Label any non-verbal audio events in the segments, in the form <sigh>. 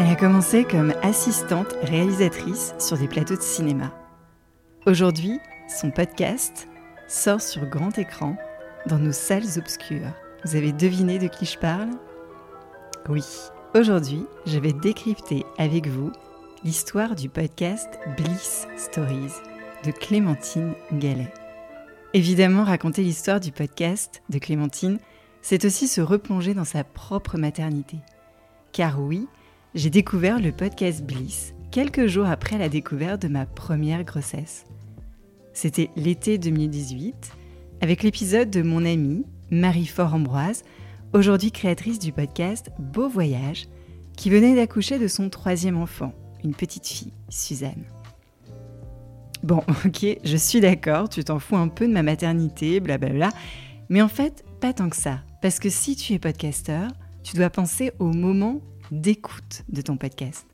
Elle a commencé comme assistante réalisatrice sur des plateaux de cinéma. Aujourd'hui, son podcast sort sur grand écran dans nos salles obscures. Vous avez deviné de qui je parle? Oui, aujourd'hui, je vais décrypter avec vous l'histoire du podcast Bliss Stories de Clémentine Gallet. Évidemment, raconter l'histoire du podcast de Clémentine, c'est aussi se replonger dans sa propre maternité. Car oui, j'ai découvert le podcast Bliss quelques jours après la découverte de ma première grossesse. C'était l'été 2018, avec l'épisode de mon amie Marie-Fort Ambroise, aujourd'hui créatrice du podcast Beau Voyage, qui venait d'accoucher de son troisième enfant, une petite fille, Suzanne. Bon, <laughs> ok, je suis d'accord, tu t'en fous un peu de ma maternité, blablabla, mais en fait, pas tant que ça, parce que si tu es podcasteur, tu dois penser au moment d'écoute de ton podcast.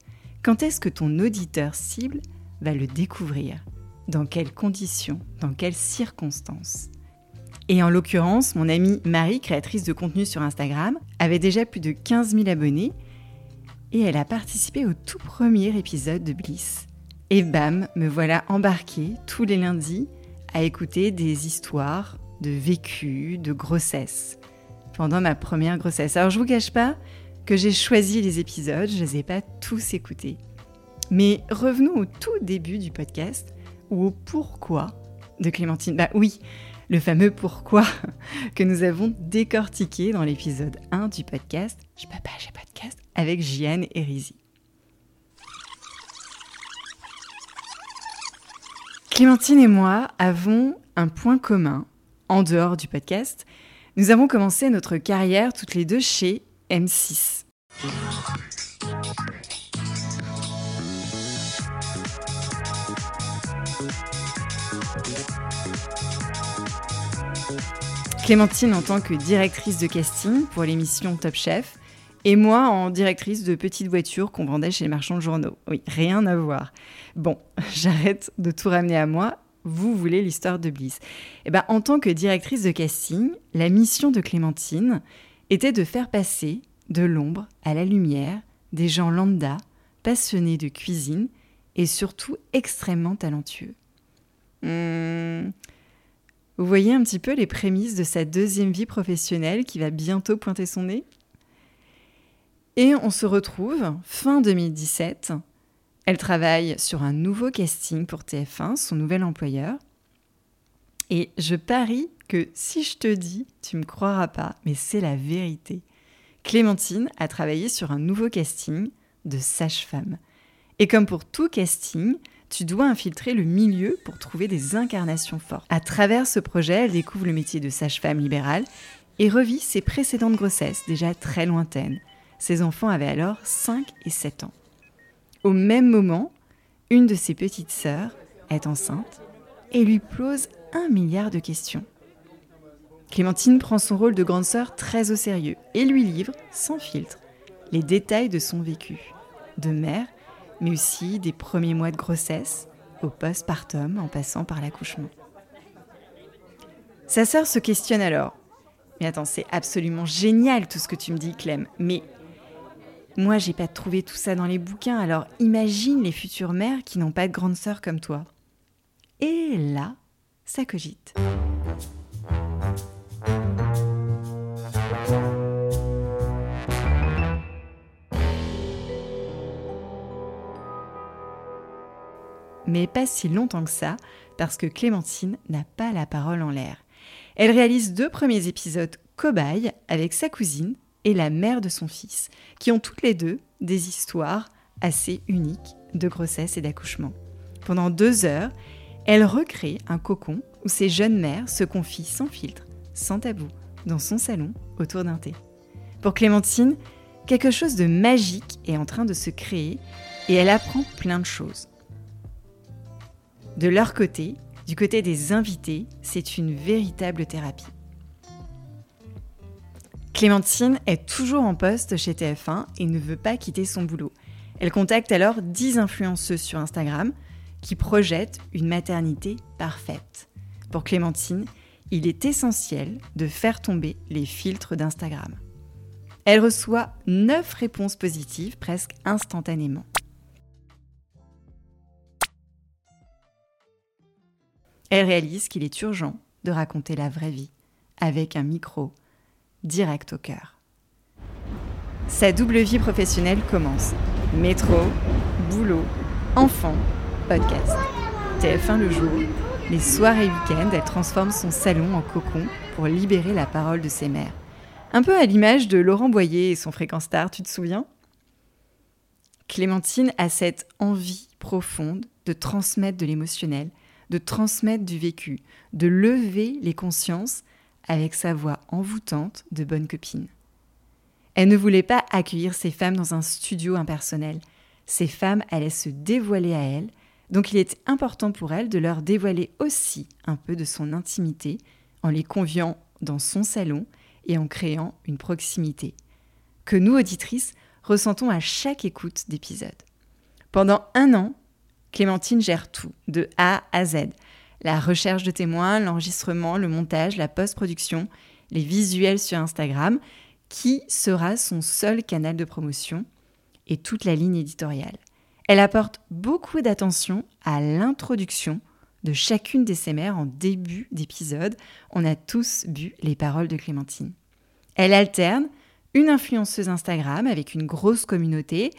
Quand est-ce que ton auditeur cible va le découvrir? Dans quelles conditions? Dans quelles circonstances? Et en l'occurrence, mon amie Marie, créatrice de contenu sur Instagram, avait déjà plus de 15 000 abonnés et elle a participé au tout premier épisode de Bliss. Et bam, me voilà embarquée tous les lundis à écouter des histoires de vécu, de grossesse pendant ma première grossesse. Alors je vous cache pas, que j'ai choisi les épisodes, je ne les ai pas tous écoutés. Mais revenons au tout début du podcast, ou au pourquoi de Clémentine. Bah oui, le fameux pourquoi <laughs> que nous avons décortiqué dans l'épisode 1 du podcast Je peux pas, j'ai podcast avec Jeanne et Rizy. Clémentine et moi avons un point commun en dehors du podcast. Nous avons commencé notre carrière toutes les deux chez M6. Clémentine en tant que directrice de casting pour l'émission Top Chef et moi en directrice de petites voitures qu'on vendait chez les marchands de journaux. Oui, rien à voir. Bon, <laughs> j'arrête de tout ramener à moi. Vous voulez l'histoire de Bliss. Eh ben, en tant que directrice de casting, la mission de Clémentine était de faire passer de l'ombre à la lumière des gens lambda, passionnés de cuisine et surtout extrêmement talentueux. Hmm. Vous voyez un petit peu les prémices de sa deuxième vie professionnelle qui va bientôt pointer son nez? Et on se retrouve fin 2017. Elle travaille sur un nouveau casting pour TF1, son nouvel employeur. Et je parie que si je te dis, tu me croiras pas, mais c'est la vérité. Clémentine a travaillé sur un nouveau casting de sage-femme. Et comme pour tout casting, tu dois infiltrer le milieu pour trouver des incarnations fortes. À travers ce projet, elle découvre le métier de sage-femme libérale et revit ses précédentes grossesses, déjà très lointaines. Ses enfants avaient alors 5 et 7 ans. Au même moment, une de ses petites sœurs est enceinte et lui pose un milliard de questions. Clémentine prend son rôle de grande sœur très au sérieux et lui livre, sans filtre, les détails de son vécu, de mère, mais aussi des premiers mois de grossesse, au postpartum en passant par l'accouchement. Sa sœur se questionne alors. Mais attends, c'est absolument génial tout ce que tu me dis, Clem, mais Moi, j'ai pas trouvé tout ça dans les bouquins, alors imagine les futures mères qui n'ont pas de grande sœur comme toi. Et là, ça cogite. Mais pas si longtemps que ça, parce que Clémentine n'a pas la parole en l'air. Elle réalise deux premiers épisodes cobayes avec sa cousine et la mère de son fils, qui ont toutes les deux des histoires assez uniques de grossesse et d'accouchement. Pendant deux heures, elle recrée un cocon où ces jeunes mères se confient sans filtre, sans tabou, dans son salon autour d'un thé. Pour Clémentine, quelque chose de magique est en train de se créer et elle apprend plein de choses. De leur côté, du côté des invités, c'est une véritable thérapie. Clémentine est toujours en poste chez TF1 et ne veut pas quitter son boulot. Elle contacte alors 10 influenceuses sur Instagram qui projettent une maternité parfaite. Pour Clémentine, il est essentiel de faire tomber les filtres d'Instagram. Elle reçoit 9 réponses positives presque instantanément. Elle réalise qu'il est urgent de raconter la vraie vie avec un micro direct au cœur. Sa double vie professionnelle commence. Métro, boulot, enfant, podcast. TF1 le jour, les soirs et week-ends, elle transforme son salon en cocon pour libérer la parole de ses mères. Un peu à l'image de Laurent Boyer et son fréquent star, tu te souviens? Clémentine a cette envie profonde de transmettre de l'émotionnel, de transmettre du vécu, de lever les consciences avec sa voix envoûtante de bonne copine. Elle ne voulait pas accueillir ces femmes dans un studio impersonnel. Ces femmes allaient se dévoiler à elle, donc il était important pour elle de leur dévoiler aussi un peu de son intimité en les conviant dans son salon et en créant une proximité que nous, auditrices, ressentons à chaque écoute d'épisode. Pendant un an, Clémentine gère tout, de A à Z, la recherche de témoins, l'enregistrement, le montage, la post-production, les visuels sur Instagram, qui sera son seul canal de promotion, et toute la ligne éditoriale. Elle apporte beaucoup d'attention à l'introduction de chacune de ses en début d'épisode. On a tous bu les paroles de Clémentine. Elle alterne une influenceuse Instagram avec une grosse communauté,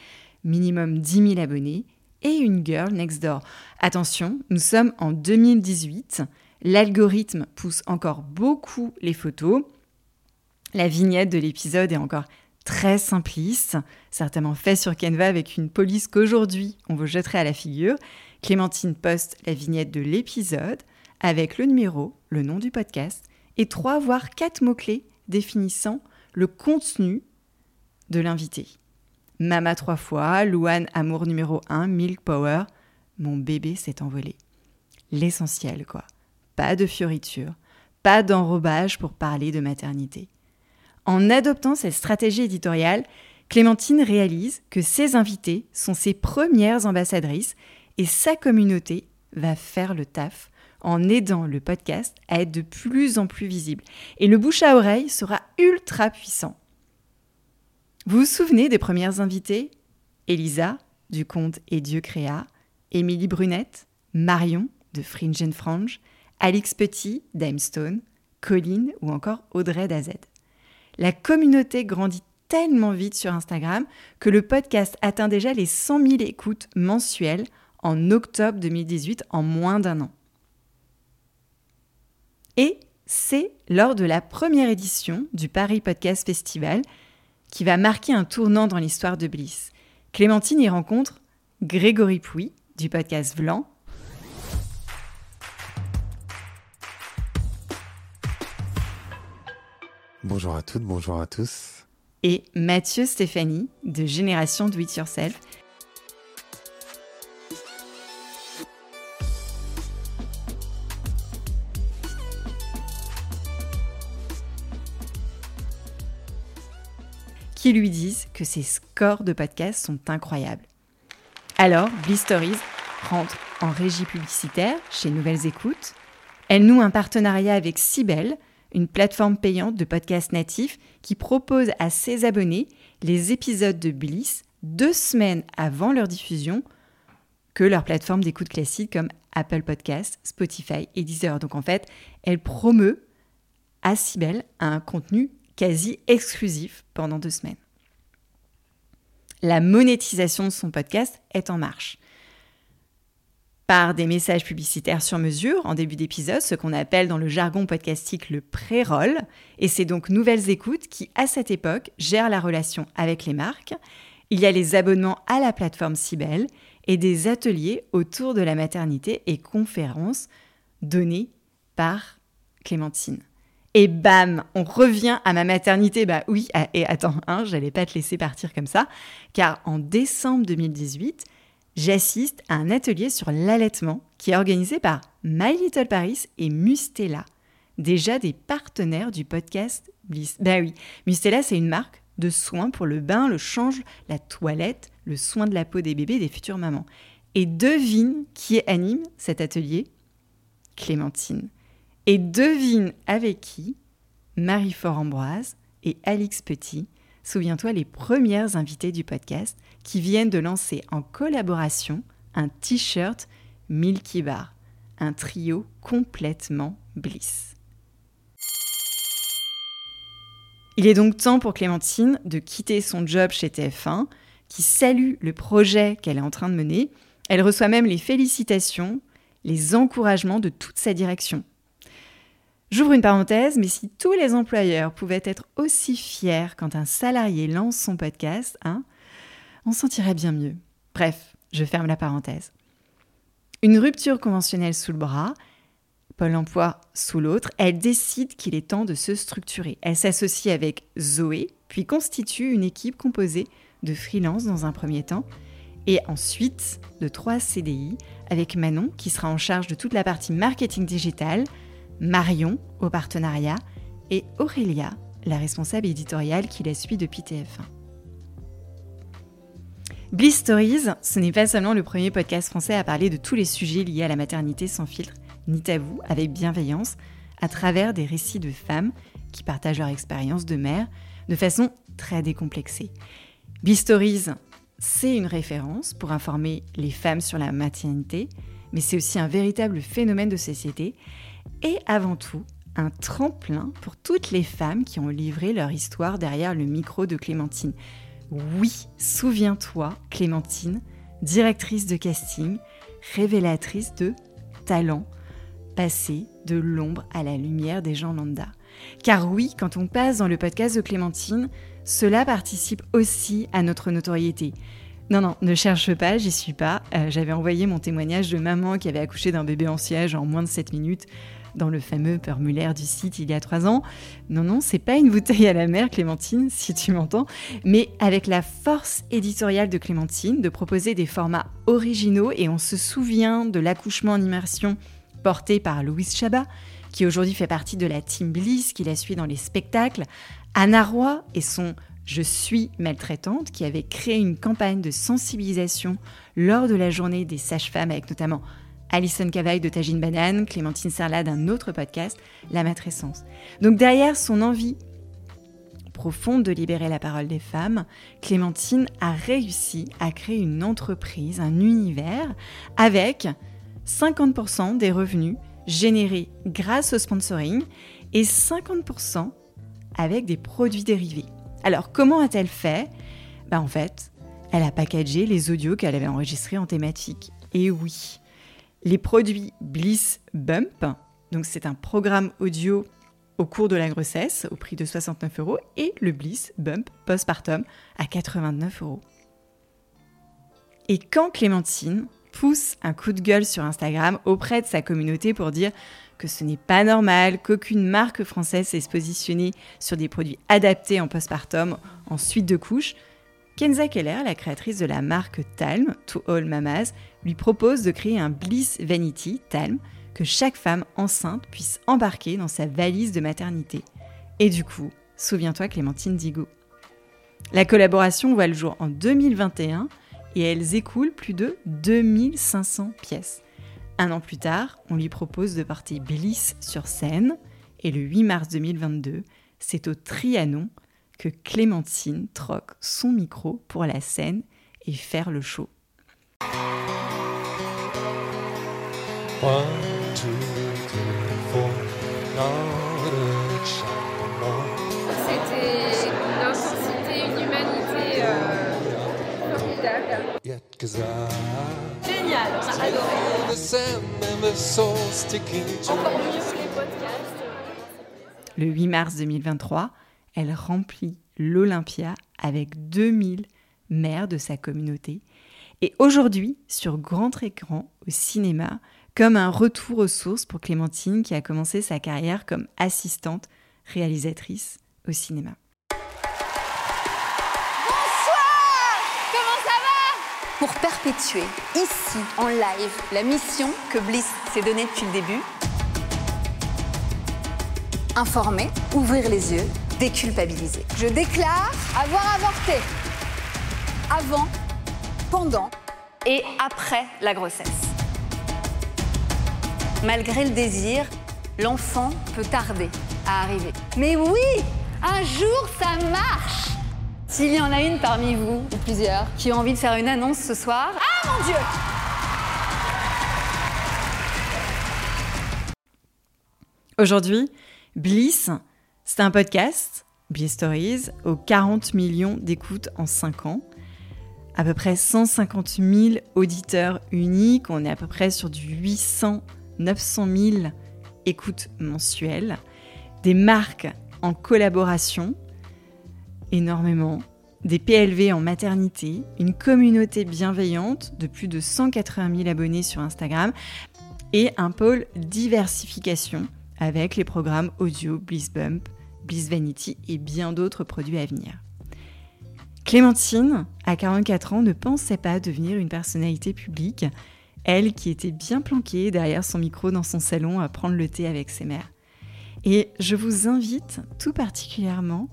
minimum 10 000 abonnés, et une girl next door. Attention, nous sommes en 2018, l'algorithme pousse encore beaucoup les photos. La vignette de l'épisode est encore très simpliste, certainement fait sur Canva avec une police qu'aujourd'hui on vous jetterait à la figure. Clémentine poste la vignette de l'épisode avec le numéro, le nom du podcast et trois voire quatre mots-clés définissant le contenu de l'invité. Mama trois fois, Louane amour numéro 1, Milk Power, mon bébé s'est envolé. L'essentiel, quoi. Pas de fioritures, pas d'enrobage pour parler de maternité. En adoptant cette stratégie éditoriale, Clémentine réalise que ses invités sont ses premières ambassadrices et sa communauté va faire le taf en aidant le podcast à être de plus en plus visible. Et le bouche à oreille sera ultra puissant. Vous vous souvenez des premières invitées? Elisa, du conte Et Dieu créa, Émilie Brunette, Marion, de Fringe Frange, Alix Petit, d'Aimstone, Colline ou encore Audrey Dazed. La communauté grandit tellement vite sur Instagram que le podcast atteint déjà les 100 000 écoutes mensuelles en octobre 2018 en moins d'un an. Et c'est lors de la première édition du Paris Podcast Festival qui va marquer un tournant dans l'histoire de Bliss. Clémentine y rencontre Grégory Pouy du podcast Vlan. Bonjour à toutes, bonjour à tous. Et Mathieu Stéphanie de Génération Do It Yourself qui lui disent que ses scores de podcast sont incroyables. Alors, Bliss Stories rentre en régie publicitaire chez Nouvelles Écoutes. Elle noue un partenariat avec Sibel, une plateforme payante de podcasts natifs qui propose à ses abonnés les épisodes de Bliss deux semaines avant leur diffusion que leur plateforme d'écoute classique comme Apple Podcasts, Spotify et Deezer. Donc en fait, elle promeut à Cybelle un contenu quasi exclusif pendant deux semaines. La monétisation de son podcast est en marche par des messages publicitaires sur mesure en début d'épisode, ce qu'on appelle dans le jargon podcastique le pré-roll. Et c'est donc Nouvelles Écoutes qui, à cette époque, gère la relation avec les marques. Il y a les abonnements à la plateforme Cybelle et des ateliers autour de la maternité et conférences données par Clémentine. Et bam, on revient à ma maternité. Bah oui, ah, et attends, hein, j'allais pas te laisser partir comme ça, car en décembre 2018, j'assiste à un atelier sur l'allaitement qui est organisé par My Little Paris et Mustela, déjà des partenaires du podcast Bliss. Ben oui, Mustela, c'est une marque de soins pour le bain, le change, la toilette, le soin de la peau des bébés des futures mamans. Et devine qui anime cet atelier? Clémentine. Et devine avec qui? Marie-Fort Ambroise et Alix Petit, souviens-toi les premières invitées du podcast qui viennent de lancer en collaboration un t-shirt Milky Bar, un trio complètement bliss. Il est donc temps pour Clémentine de quitter son job chez TF1, qui salue le projet qu'elle est en train de mener. Elle reçoit même les félicitations, les encouragements de toute sa direction. J'ouvre une parenthèse, mais si tous les employeurs pouvaient être aussi fiers quand un salarié lance son podcast, hein, on sentirait bien mieux. Bref, je ferme la parenthèse. Une rupture conventionnelle sous le bras, Pôle emploi sous l'autre, elle décide qu'il est temps de se structurer. Elle s'associe avec Zoé, puis constitue une équipe composée de freelance dans un premier temps, et ensuite de trois CDI avec Manon qui sera en charge de toute la partie marketing digital, Marion au partenariat et Aurélia, la responsable éditoriale qui la suit depuis TF1. Bliss Stories, ce n'est pas seulement le premier podcast français à parler de tous les sujets liés à la maternité sans filtre ni tabou, avec bienveillance, à travers des récits de femmes qui partagent leur expérience de mère de façon très décomplexée. Bliss Stories, c'est une référence pour informer les femmes sur la maternité, mais c'est aussi un véritable phénomène de société et avant tout un tremplin pour toutes les femmes qui ont livré leur histoire derrière le micro de Clémentine. Oui, souviens-toi, Clémentine, directrice de casting, révélatrice de talent, passée de l'ombre à la lumière des gens lambda. Car oui, quand on passe dans le podcast de Clémentine, cela participe aussi à notre notoriété. Non, non, ne cherche pas, j'y suis pas. Euh, j'avais envoyé mon témoignage de maman qui avait accouché d'un bébé en siège en moins de 7 minutes dans le fameux formulaire du site il y a trois ans. Non, non, c'est pas une bouteille à la mer, Clémentine, <laughs> si tu m'entends, mais avec la force éditoriale de Clémentine de proposer des formats originaux et on se souvient de l'accouchement en immersion porté par Louise Chabat, qui aujourd'hui fait partie de la team Bliss, qui la suit dans les spectacles, Anna Roy et son je suis maltraitante, qui avait créé une campagne de sensibilisation lors de la journée des sages-femmes, avec notamment Alison Cavaille de Tagine Banane, Clémentine Serla d'un autre podcast, La Matrescence. Donc derrière son envie profonde de libérer la parole des femmes, Clémentine a réussi à créer une entreprise, un univers, avec 50% des revenus générés grâce au sponsoring et 50% avec des produits dérivés. Alors comment a-t-elle fait? Ben, En fait, elle a packagé les audios qu'elle avait enregistrés en thématique. Et oui, les produits Bliss Bump. Donc c'est un programme audio au cours de la grossesse au prix de 69 euros et le Bliss Bump postpartum à 89 euros. Et quand Clémentine pousse un coup de gueule sur Instagram auprès de sa communauté pour dire que ce n'est pas normal qu'aucune marque française s'est positionnée sur des produits adaptés en postpartum en suite de couches, Kenza Keller, la créatrice de la marque Talm, To All Mamas, lui propose de créer un Bliss Vanity Talm que chaque femme enceinte puisse embarquer dans sa valise de maternité. Et du coup, souviens-toi Clémentine Digo. La collaboration voit le jour en 2021 et elles écoulent plus de 2500 pièces. Un an plus tard, on lui propose de porter Bliss sur scène et le 8 mars 2022, c'est au Trianon que Clémentine troque son micro pour la scène et faire le show. C'était une intensité, une humanité euh, formidable. Génial, on a adoré. Encore mieux que les podcasts. Le 8 mars 2023, elle remplit l'Olympia avec 2000 maires de sa communauté. Et aujourd'hui, sur grand écran au cinéma, comme un retour aux sources pour Clémentine qui a commencé sa carrière comme assistante réalisatrice au cinéma. pour perpétuer ici en live la mission que Bliss s'est donnée depuis le début. Informer, ouvrir les yeux, déculpabiliser. Je déclare avoir avorté avant, pendant et après la grossesse. Malgré le désir, l'enfant peut tarder à arriver. Mais oui, un jour ça marche s'il y en a une parmi vous, ou plusieurs, qui ont envie de faire une annonce ce soir, ah mon Dieu Aujourd'hui, Bliss, c'est un podcast, Bliss Stories, aux 40 millions d'écoutes en 5 ans. À peu près 150 000 auditeurs uniques. On est à peu près sur du 800, 900 000 écoutes mensuelles. Des marques en collaboration, énormément. Des PLV en maternité, une communauté bienveillante de plus de 180 000 abonnés sur Instagram et un pôle diversification avec les programmes audio Bliss Bump, Bliss Vanity et bien d'autres produits à venir. Clémentine, à 44 ans, ne pensait pas devenir une personnalité publique, elle qui était bien planquée derrière son micro dans son salon à prendre le thé avec ses mères. Et je vous invite tout particulièrement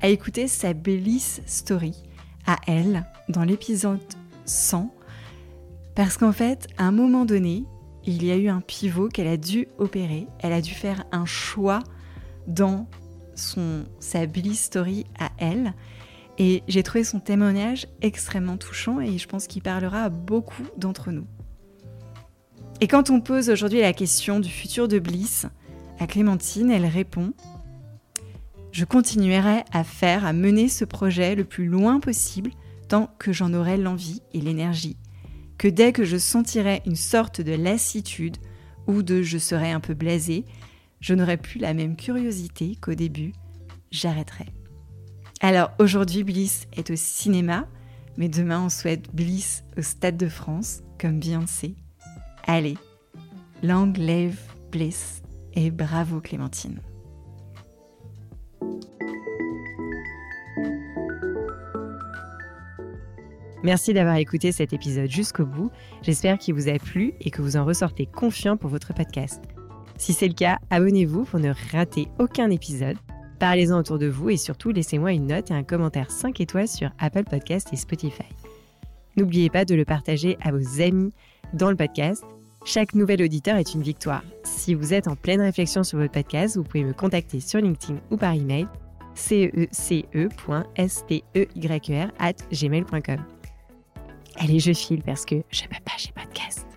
à écouter sa Bliss Story à elle dans l'épisode 100, parce qu'en fait, à un moment donné, il y a eu un pivot qu'elle a dû opérer. Elle a dû faire un choix dans son, sa Bliss Story à elle. Et j'ai trouvé son témoignage extrêmement touchant et je pense qu'il parlera à beaucoup d'entre nous. Et quand on pose aujourd'hui la question du futur de Bliss à Clémentine, elle répond Je continuerai à faire, à mener ce projet le plus loin possible tant que j'en aurai l'envie et l'énergie que dès que je sentirai une sorte de lassitude ou de je serai un peu blasé, je n'aurai plus la même curiosité qu'au début, j'arrêterai. Alors aujourd'hui, Bliss est au cinéma, mais demain on souhaite Bliss au Stade de France, comme Beyoncé. Allez, long live Bliss et bravo Clémentine. Merci d'avoir écouté cet épisode jusqu'au bout. J'espère qu'il vous a plu et que vous en ressortez confiant pour votre podcast. Si c'est le cas, abonnez-vous pour ne rater aucun épisode. Parlez-en autour de vous et surtout laissez-moi une note et un commentaire 5 étoiles sur Apple Podcast et Spotify. N'oubliez pas de le partager à vos amis dans le podcast. Chaque nouvel auditeur est une victoire. Si vous êtes en pleine réflexion sur votre podcast, vous pouvez me contacter sur LinkedIn ou par email cece.steyr at gmail.com. Allez, je file parce que je peux pas, j'ai podcast.